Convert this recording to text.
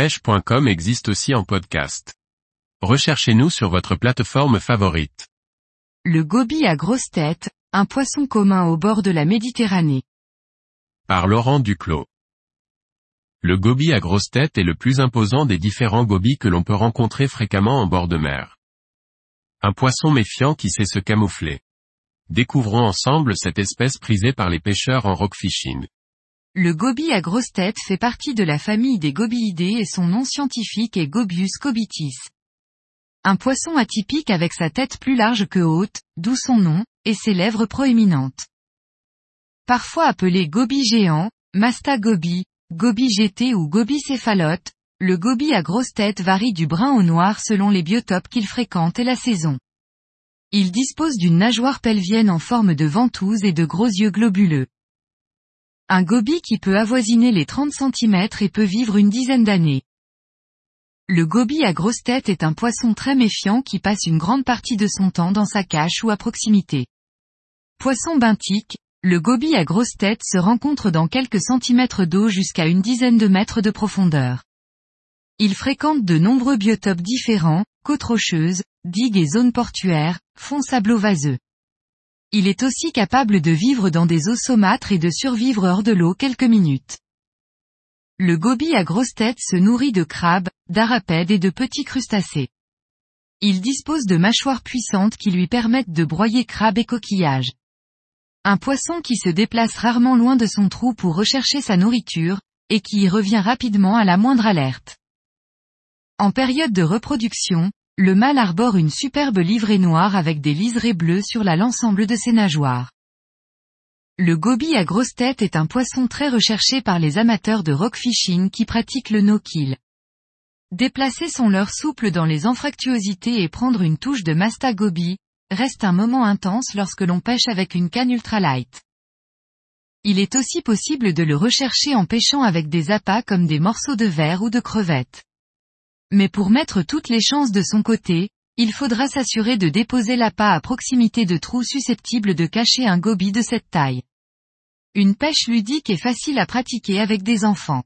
pêche.com existe aussi en podcast. Recherchez-nous sur votre plateforme favorite. Le goby à grosse tête, un poisson commun au bord de la Méditerranée. Par Laurent Duclos. Le goby à grosse tête est le plus imposant des différents gobies que l'on peut rencontrer fréquemment en bord de mer. Un poisson méfiant qui sait se camoufler. Découvrons ensemble cette espèce prisée par les pêcheurs en rock fishing. Le goby à grosse tête fait partie de la famille des gobiidés et son nom scientifique est Gobius cobitis. Un poisson atypique avec sa tête plus large que haute, d'où son nom, et ses lèvres proéminentes. Parfois appelé goby géant, masta goby, goby GT ou goby céphalote, le goby à grosse tête varie du brun au noir selon les biotopes qu'il fréquente et la saison. Il dispose d'une nageoire pelvienne en forme de ventouse et de gros yeux globuleux. Un goby qui peut avoisiner les 30 cm et peut vivre une dizaine d'années. Le goby à grosse tête est un poisson très méfiant qui passe une grande partie de son temps dans sa cache ou à proximité. Poisson benthique, le goby à grosse tête se rencontre dans quelques centimètres d'eau jusqu'à une dizaine de mètres de profondeur. Il fréquente de nombreux biotopes différents, côtes rocheuses, digues et zones portuaires, fonds sablo-vaseux. Il est aussi capable de vivre dans des eaux saumâtres et de survivre hors de l'eau quelques minutes. Le goby à grosse tête se nourrit de crabes, d'arapèdes et de petits crustacés. Il dispose de mâchoires puissantes qui lui permettent de broyer crabes et coquillages. Un poisson qui se déplace rarement loin de son trou pour rechercher sa nourriture, et qui y revient rapidement à la moindre alerte. En période de reproduction, le mâle arbore une superbe livrée noire avec des liserés bleus sur l'ensemble de ses nageoires. Le goby à grosse tête est un poisson très recherché par les amateurs de rock fishing qui pratiquent le no-kill. Déplacer son leurre souple dans les anfractuosités et prendre une touche de masta goby, reste un moment intense lorsque l'on pêche avec une canne ultralight. Il est aussi possible de le rechercher en pêchant avec des appâts comme des morceaux de verre ou de crevettes. Mais pour mettre toutes les chances de son côté, il faudra s'assurer de déposer l'appât à proximité de trous susceptibles de cacher un goby de cette taille. Une pêche ludique est facile à pratiquer avec des enfants.